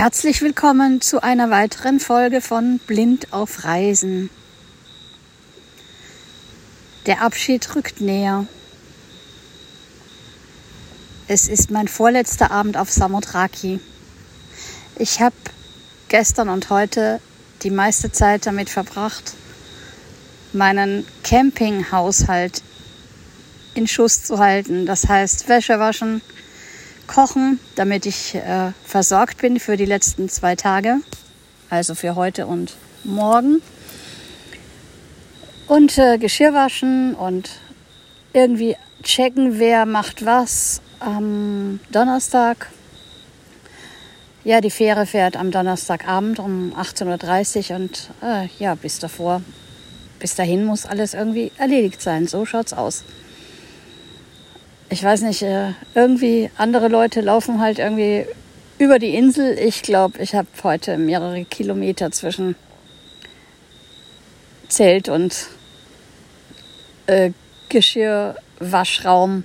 Herzlich willkommen zu einer weiteren Folge von Blind auf Reisen. Der Abschied rückt näher. Es ist mein vorletzter Abend auf Samothraki. Ich habe gestern und heute die meiste Zeit damit verbracht, meinen Campinghaushalt in Schuss zu halten. Das heißt Wäsche waschen, kochen, damit ich äh, versorgt bin für die letzten zwei Tage, also für heute und morgen. Und äh, Geschirr waschen und irgendwie checken, wer macht was am Donnerstag. Ja, die Fähre fährt am Donnerstagabend um 18.30 Uhr und äh, ja, bis davor, bis dahin muss alles irgendwie erledigt sein. So schaut's aus ich weiß nicht, äh, irgendwie andere Leute laufen halt irgendwie über die Insel. Ich glaube, ich habe heute mehrere Kilometer zwischen Zelt und äh, Geschirrwaschraum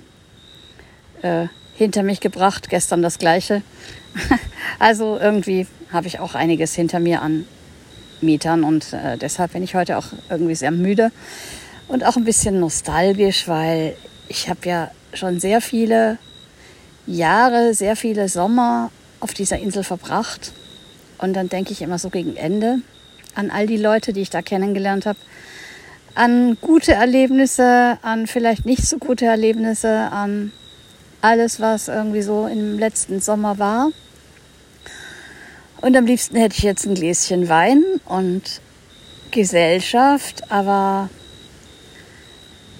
äh, hinter mich gebracht. Gestern das gleiche. also irgendwie habe ich auch einiges hinter mir an Metern und äh, deshalb bin ich heute auch irgendwie sehr müde und auch ein bisschen nostalgisch, weil ich habe ja schon sehr viele Jahre, sehr viele Sommer auf dieser Insel verbracht. Und dann denke ich immer so gegen Ende an all die Leute, die ich da kennengelernt habe, an gute Erlebnisse, an vielleicht nicht so gute Erlebnisse, an alles, was irgendwie so im letzten Sommer war. Und am liebsten hätte ich jetzt ein Gläschen Wein und Gesellschaft, aber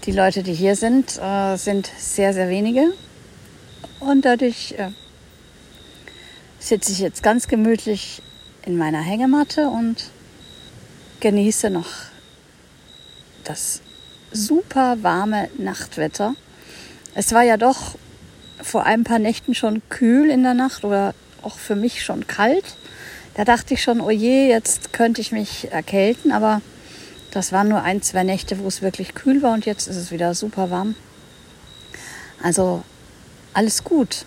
die Leute, die hier sind, äh, sind sehr, sehr wenige. Und dadurch äh, sitze ich jetzt ganz gemütlich in meiner Hängematte und genieße noch das super warme Nachtwetter. Es war ja doch vor ein paar Nächten schon kühl in der Nacht oder auch für mich schon kalt. Da dachte ich schon, oh je, jetzt könnte ich mich erkälten, aber das waren nur ein, zwei Nächte, wo es wirklich kühl war und jetzt ist es wieder super warm. Also alles gut.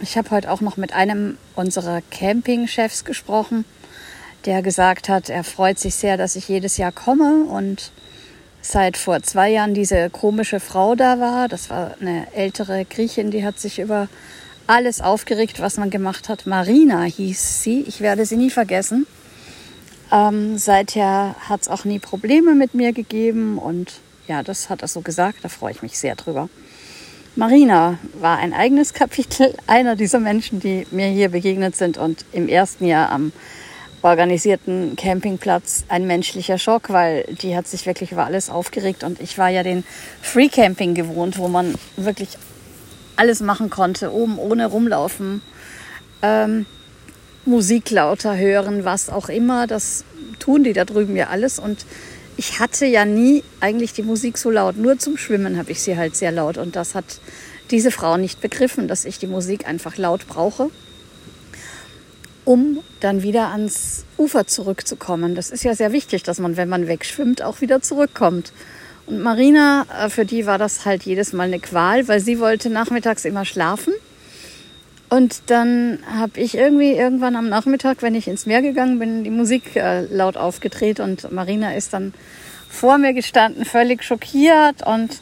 Ich habe heute auch noch mit einem unserer Campingchefs gesprochen, der gesagt hat, er freut sich sehr, dass ich jedes Jahr komme und seit vor zwei Jahren diese komische Frau da war. Das war eine ältere Griechin, die hat sich über alles aufgeregt, was man gemacht hat. Marina hieß sie. Ich werde sie nie vergessen. Ähm, seither hat es auch nie Probleme mit mir gegeben und ja, das hat er so gesagt, da freue ich mich sehr drüber. Marina war ein eigenes Kapitel, einer dieser Menschen, die mir hier begegnet sind und im ersten Jahr am organisierten Campingplatz ein menschlicher Schock, weil die hat sich wirklich über alles aufgeregt und ich war ja den Free Camping gewohnt, wo man wirklich alles machen konnte, oben ohne rumlaufen. Ähm, Musik lauter hören, was auch immer. Das tun die da drüben ja alles. Und ich hatte ja nie eigentlich die Musik so laut. Nur zum Schwimmen habe ich sie halt sehr laut. Und das hat diese Frau nicht begriffen, dass ich die Musik einfach laut brauche, um dann wieder ans Ufer zurückzukommen. Das ist ja sehr wichtig, dass man, wenn man wegschwimmt, auch wieder zurückkommt. Und Marina, äh, für die war das halt jedes Mal eine Qual, weil sie wollte nachmittags immer schlafen. Und dann habe ich irgendwie irgendwann am Nachmittag, wenn ich ins Meer gegangen bin, die Musik äh, laut aufgedreht und Marina ist dann vor mir gestanden, völlig schockiert und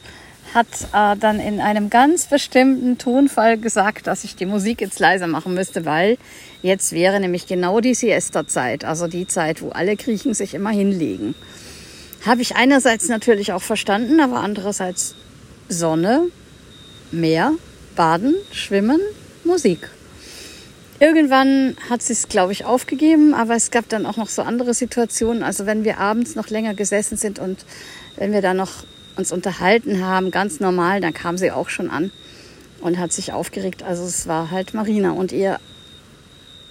hat äh, dann in einem ganz bestimmten Tonfall gesagt, dass ich die Musik jetzt leiser machen müsste, weil jetzt wäre nämlich genau die Siesta-Zeit, also die Zeit, wo alle Griechen sich immer hinlegen. Habe ich einerseits natürlich auch verstanden, aber andererseits Sonne, Meer, Baden, Schwimmen, Musik. Irgendwann hat sie es, glaube ich, aufgegeben, aber es gab dann auch noch so andere Situationen. Also wenn wir abends noch länger gesessen sind und wenn wir da noch uns unterhalten haben, ganz normal, dann kam sie auch schon an und hat sich aufgeregt. Also es war halt Marina und ihr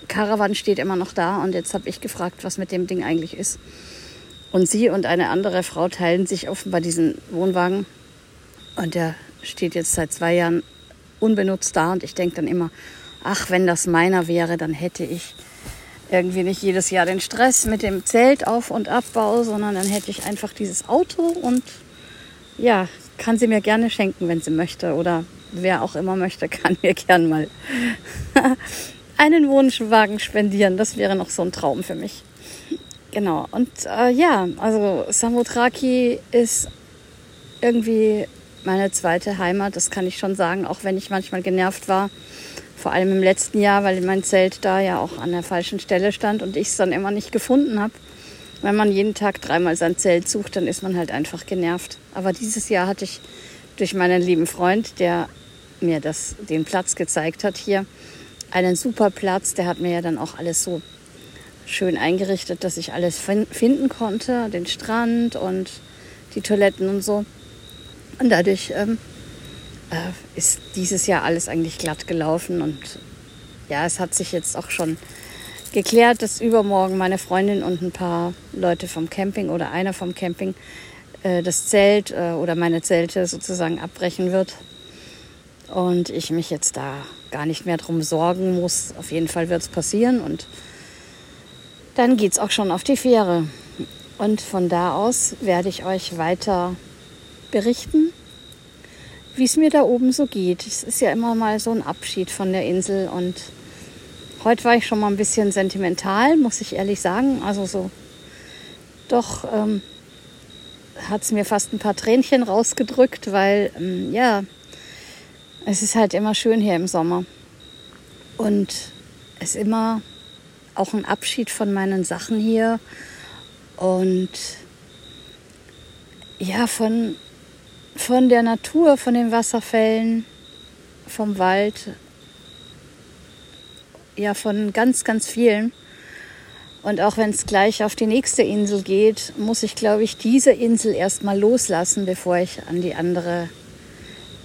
Caravan steht immer noch da und jetzt habe ich gefragt, was mit dem Ding eigentlich ist. Und sie und eine andere Frau teilen sich offenbar diesen Wohnwagen und der steht jetzt seit zwei Jahren unbenutzt da und ich denke dann immer, ach, wenn das meiner wäre, dann hätte ich irgendwie nicht jedes Jahr den Stress mit dem Zelt auf und abbau, sondern dann hätte ich einfach dieses Auto und ja, kann sie mir gerne schenken, wenn sie möchte oder wer auch immer möchte, kann mir gern mal einen Wohnwagen spendieren. Das wäre noch so ein Traum für mich. Genau. Und äh, ja, also Samothraki ist irgendwie meine zweite Heimat. Das kann ich schon sagen, auch wenn ich manchmal genervt war. Vor allem im letzten Jahr, weil mein Zelt da ja auch an der falschen Stelle stand und ich es dann immer nicht gefunden habe. Wenn man jeden Tag dreimal sein Zelt sucht, dann ist man halt einfach genervt. Aber dieses Jahr hatte ich durch meinen lieben Freund, der mir das, den Platz gezeigt hat hier, einen super Platz. Der hat mir ja dann auch alles so schön eingerichtet, dass ich alles finden konnte, den Strand und die Toiletten und so. Und dadurch ähm, äh, ist dieses Jahr alles eigentlich glatt gelaufen und ja, es hat sich jetzt auch schon geklärt, dass übermorgen meine Freundin und ein paar Leute vom Camping oder einer vom Camping äh, das Zelt äh, oder meine Zelte sozusagen abbrechen wird und ich mich jetzt da gar nicht mehr drum sorgen muss. Auf jeden Fall wird es passieren und dann geht es auch schon auf die Fähre. Und von da aus werde ich euch weiter berichten, wie es mir da oben so geht. Es ist ja immer mal so ein Abschied von der Insel und heute war ich schon mal ein bisschen sentimental, muss ich ehrlich sagen. Also so, doch ähm, hat es mir fast ein paar Tränchen rausgedrückt, weil ähm, ja, es ist halt immer schön hier im Sommer. Und es ist immer auch ein Abschied von meinen Sachen hier und ja, von, von der Natur, von den Wasserfällen, vom Wald, ja, von ganz, ganz vielen. Und auch wenn es gleich auf die nächste Insel geht, muss ich, glaube ich, diese Insel erstmal loslassen, bevor ich an die andere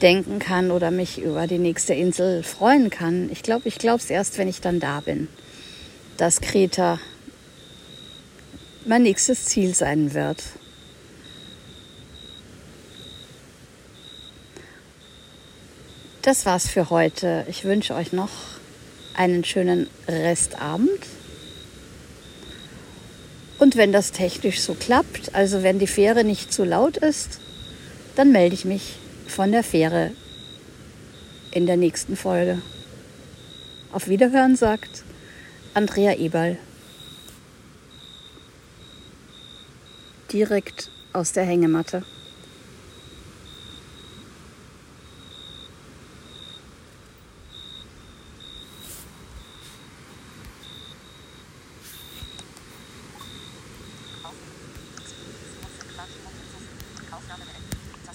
denken kann oder mich über die nächste Insel freuen kann. Ich glaube, ich glaube es erst, wenn ich dann da bin dass Kreta mein nächstes Ziel sein wird. Das war's für heute. Ich wünsche euch noch einen schönen Restabend. Und wenn das technisch so klappt, also wenn die Fähre nicht zu laut ist, dann melde ich mich von der Fähre in der nächsten Folge. Auf Wiederhören sagt Andrea Eberl. Direkt aus der Hängematte.